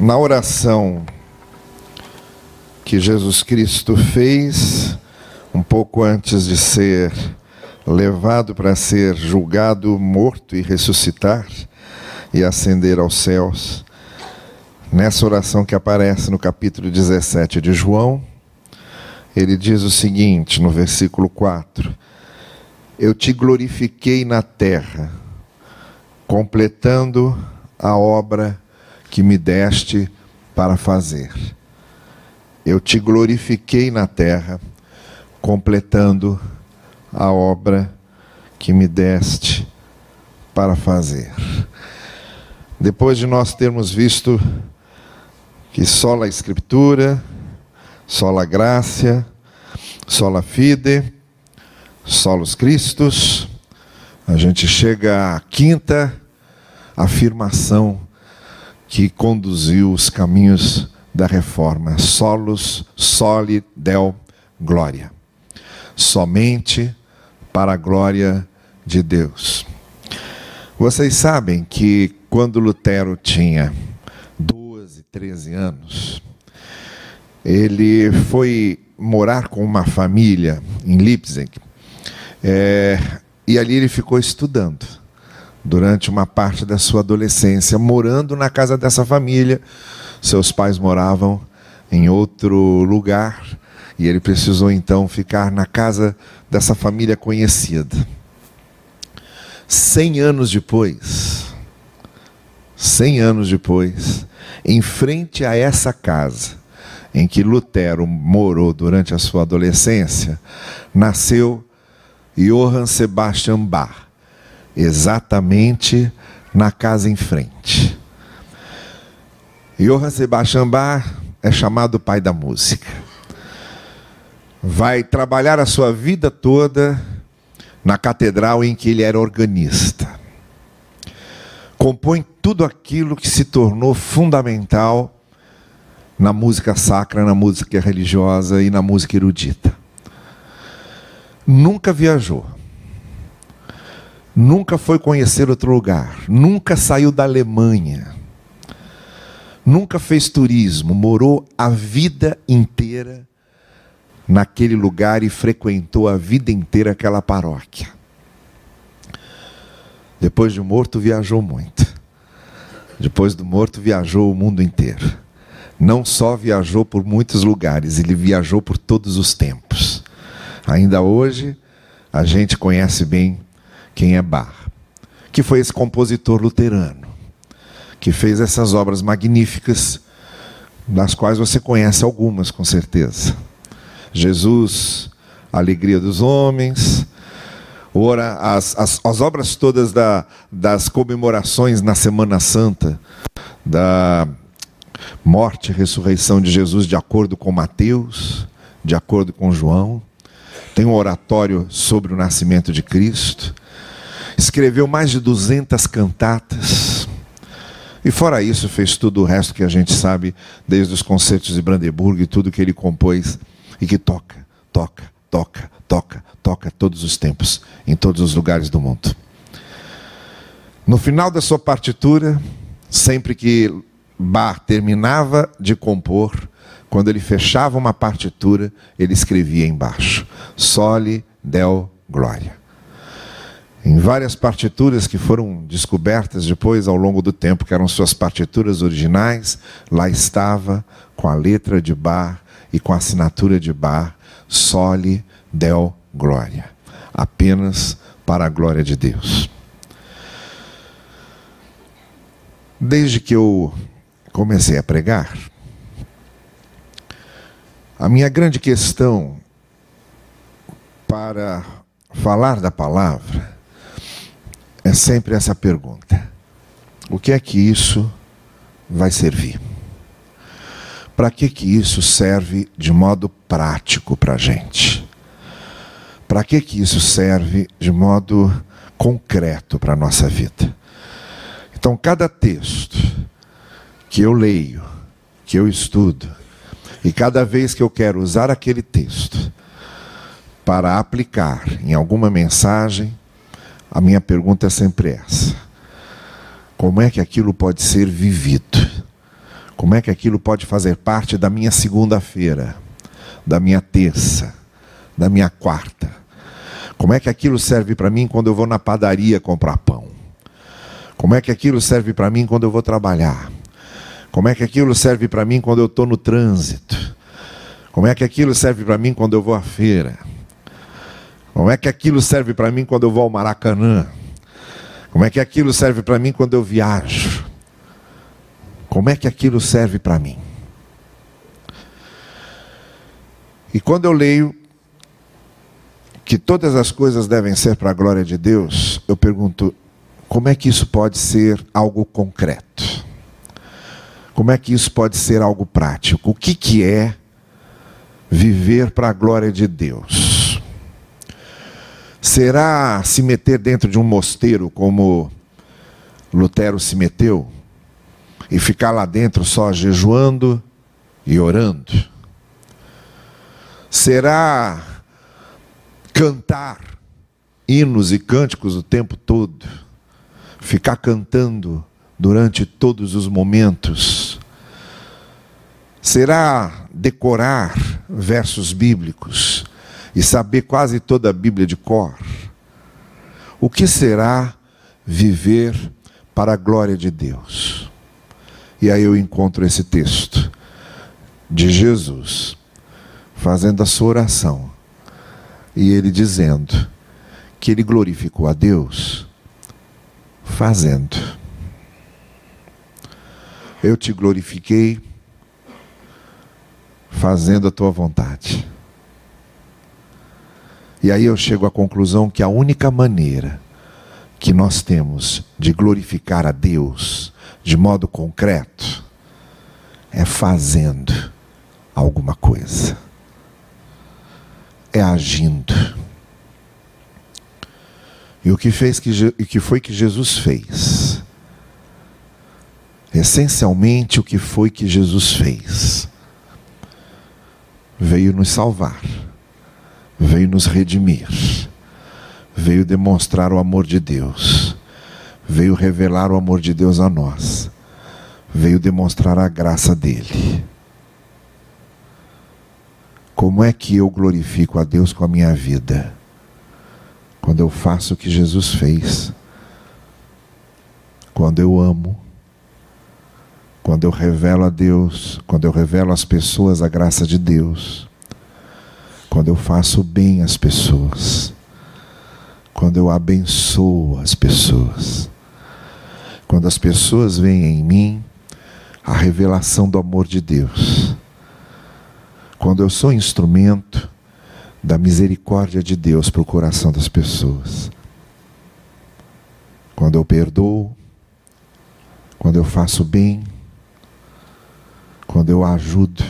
Na oração que Jesus Cristo fez, um pouco antes de ser levado para ser julgado, morto e ressuscitar e ascender aos céus, nessa oração que aparece no capítulo 17 de João, ele diz o seguinte, no versículo 4: Eu te glorifiquei na terra, completando a obra que me deste para fazer. Eu te glorifiquei na terra, completando a obra que me deste para fazer. Depois de nós termos visto que só a Escritura, só a graça, só a fide, solos Cristos, a gente chega à quinta afirmação que conduziu os caminhos da reforma. Solos, soli, del, glória. Somente para a glória de Deus. Vocês sabem que quando Lutero tinha 12, 13 anos, ele foi morar com uma família em Leipzig, é, e ali ele ficou estudando durante uma parte da sua adolescência, morando na casa dessa família. Seus pais moravam em outro lugar e ele precisou então ficar na casa dessa família conhecida. Cem anos depois, cem anos depois, em frente a essa casa em que Lutero morou durante a sua adolescência, nasceu Johann Sebastian Bach exatamente na casa em frente. Johann Sebastian Bach é chamado pai da música. Vai trabalhar a sua vida toda na catedral em que ele era organista. Compõe tudo aquilo que se tornou fundamental na música sacra, na música religiosa e na música erudita. Nunca viajou nunca foi conhecer outro lugar, nunca saiu da Alemanha, nunca fez turismo, morou a vida inteira naquele lugar e frequentou a vida inteira aquela paróquia. Depois de morto, viajou muito. Depois do morto, viajou o mundo inteiro. Não só viajou por muitos lugares, ele viajou por todos os tempos. Ainda hoje, a gente conhece bem quem é Bach, que foi esse compositor luterano, que fez essas obras magníficas, das quais você conhece algumas com certeza. Jesus, a alegria dos homens, ora, as, as, as obras todas da, das comemorações na Semana Santa, da morte e ressurreição de Jesus, de acordo com Mateus, de acordo com João. Tem um oratório sobre o nascimento de Cristo escreveu mais de 200 cantatas. E fora isso, fez tudo o resto que a gente sabe, desde os concertos de Brandeburgo e tudo que ele compôs e que toca, toca, toca, toca, toca todos os tempos, em todos os lugares do mundo. No final da sua partitura, sempre que Bach terminava de compor, quando ele fechava uma partitura, ele escrevia embaixo: Sole Del Glória em várias partituras que foram descobertas depois ao longo do tempo, que eram suas partituras originais, lá estava com a letra de Bar e com a assinatura de Bar, Sole Del Glória, apenas para a glória de Deus. Desde que eu comecei a pregar, a minha grande questão para falar da palavra é sempre essa pergunta: o que é que isso vai servir? Para que, que isso serve de modo prático para a gente? Para que, que isso serve de modo concreto para a nossa vida? Então, cada texto que eu leio, que eu estudo, e cada vez que eu quero usar aquele texto para aplicar em alguma mensagem, a minha pergunta é sempre essa: como é que aquilo pode ser vivido? Como é que aquilo pode fazer parte da minha segunda-feira, da minha terça, da minha quarta? Como é que aquilo serve para mim quando eu vou na padaria comprar pão? Como é que aquilo serve para mim quando eu vou trabalhar? Como é que aquilo serve para mim quando eu estou no trânsito? Como é que aquilo serve para mim quando eu vou à feira? Como é que aquilo serve para mim quando eu vou ao Maracanã? Como é que aquilo serve para mim quando eu viajo? Como é que aquilo serve para mim? E quando eu leio que todas as coisas devem ser para a glória de Deus, eu pergunto: como é que isso pode ser algo concreto? Como é que isso pode ser algo prático? O que, que é viver para a glória de Deus? Será se meter dentro de um mosteiro como Lutero se meteu? e ficar lá dentro só jejuando e orando? Será cantar hinos e cânticos o tempo todo? Ficar cantando durante todos os momentos? Será decorar versos bíblicos e saber quase toda a Bíblia de cor? O que será viver para a glória de Deus? E aí eu encontro esse texto de Jesus fazendo a sua oração e ele dizendo que ele glorificou a Deus fazendo. Eu te glorifiquei fazendo a tua vontade. E aí eu chego à conclusão que a única maneira que nós temos de glorificar a Deus de modo concreto, é fazendo alguma coisa, é agindo. E o que, fez que, que foi que Jesus fez? Essencialmente, o que foi que Jesus fez? Veio nos salvar, veio nos redimir, veio demonstrar o amor de Deus veio revelar o amor de Deus a nós, veio demonstrar a graça dele. Como é que eu glorifico a Deus com a minha vida? Quando eu faço o que Jesus fez, quando eu amo, quando eu revelo a Deus, quando eu revelo às pessoas a graça de Deus, quando eu faço bem às pessoas, quando eu abençoo as pessoas. Quando as pessoas veem em mim a revelação do amor de Deus. Quando eu sou instrumento da misericórdia de Deus para o coração das pessoas. Quando eu perdoo, quando eu faço bem, quando eu ajudo.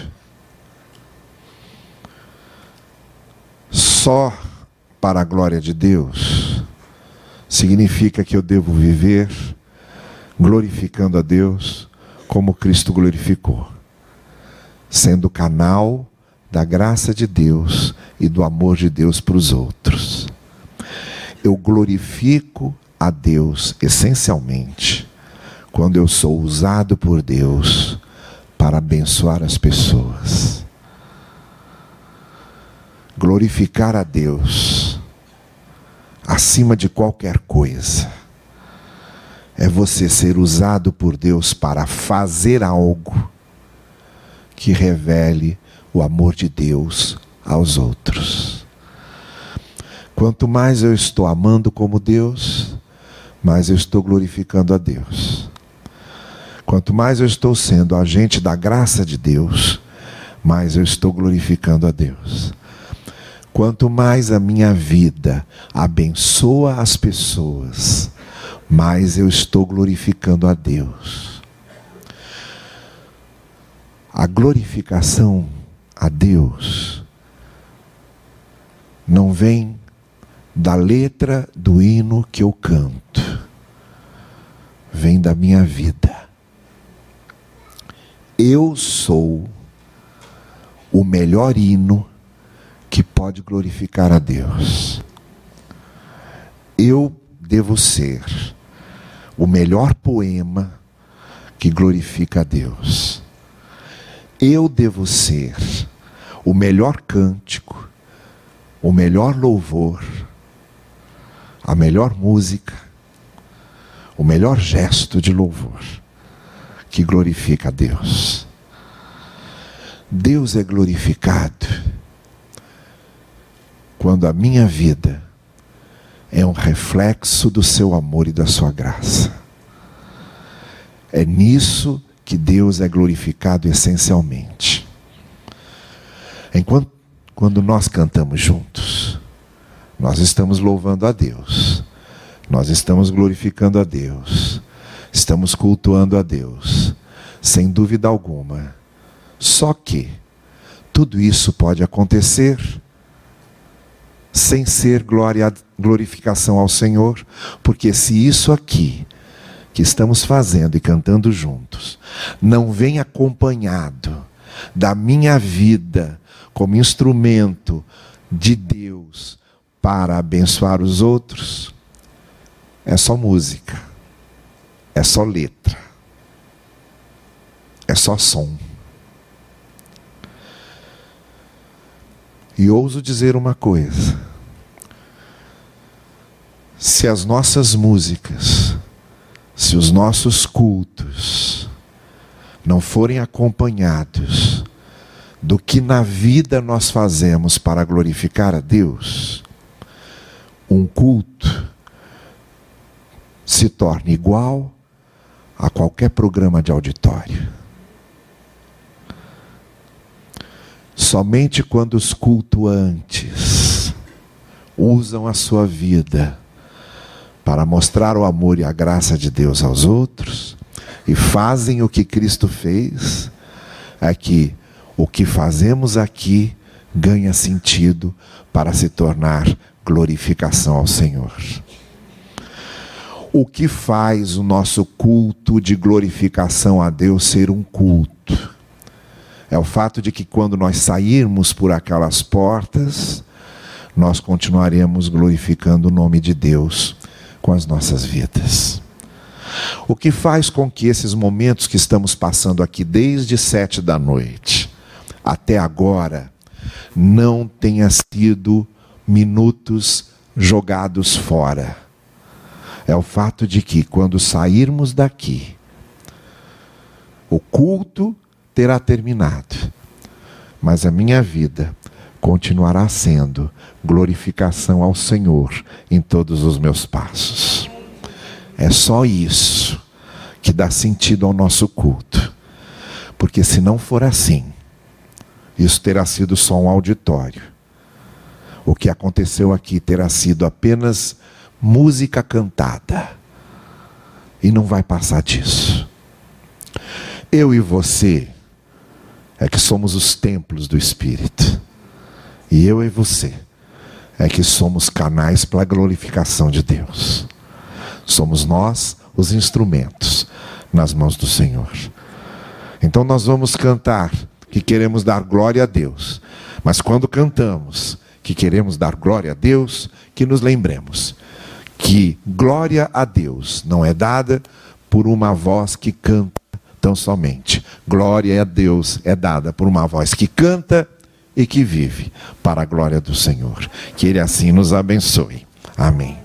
Só para a glória de Deus significa que eu devo viver glorificando a Deus como Cristo glorificou, sendo canal da graça de Deus e do amor de Deus para os outros. Eu glorifico a Deus essencialmente quando eu sou usado por Deus para abençoar as pessoas. Glorificar a Deus acima de qualquer coisa é você ser usado por Deus para fazer algo que revele o amor de Deus aos outros. Quanto mais eu estou amando como Deus, mais eu estou glorificando a Deus. Quanto mais eu estou sendo agente da graça de Deus, mais eu estou glorificando a Deus. Quanto mais a minha vida abençoa as pessoas, mais eu estou glorificando a Deus. A glorificação a Deus não vem da letra do hino que eu canto, vem da minha vida. Eu sou o melhor hino que pode glorificar a Deus. Eu devo ser o melhor poema que glorifica a Deus. eu devo ser o melhor cântico, o melhor louvor, a melhor música, o melhor gesto de louvor que glorifica a Deus. Deus é glorificado quando a minha vida é um reflexo do seu amor e da sua graça. É nisso que Deus é glorificado essencialmente. Enquanto quando nós cantamos juntos, nós estamos louvando a Deus. Nós estamos glorificando a Deus. Estamos cultuando a Deus. Sem dúvida alguma. Só que tudo isso pode acontecer sem ser glória, glorificação ao Senhor, porque se isso aqui que estamos fazendo e cantando juntos não vem acompanhado da minha vida como instrumento de Deus para abençoar os outros, é só música, é só letra, é só som. E ouso dizer uma coisa: se as nossas músicas, se os nossos cultos não forem acompanhados do que na vida nós fazemos para glorificar a Deus, um culto se torna igual a qualquer programa de auditório. Somente quando os cultuantes usam a sua vida para mostrar o amor e a graça de Deus aos outros e fazem o que Cristo fez, é que o que fazemos aqui ganha sentido para se tornar glorificação ao Senhor. O que faz o nosso culto de glorificação a Deus ser um culto? é o fato de que quando nós sairmos por aquelas portas, nós continuaremos glorificando o nome de Deus com as nossas vidas. O que faz com que esses momentos que estamos passando aqui desde sete da noite até agora não tenha sido minutos jogados fora. É o fato de que quando sairmos daqui, o culto terá terminado, mas a minha vida continuará sendo glorificação ao Senhor em todos os meus passos. É só isso que dá sentido ao nosso culto, porque se não for assim, isso terá sido só um auditório. O que aconteceu aqui terá sido apenas música cantada. E não vai passar disso. Eu e você é que somos os templos do Espírito. E eu e você é que somos canais para a glorificação de Deus. Somos nós os instrumentos nas mãos do Senhor. Então nós vamos cantar que queremos dar glória a Deus. Mas quando cantamos que queremos dar glória a Deus, que nos lembremos que glória a Deus não é dada por uma voz que canta tão somente. Glória a Deus é dada por uma voz que canta e que vive para a glória do Senhor. Que Ele assim nos abençoe. Amém.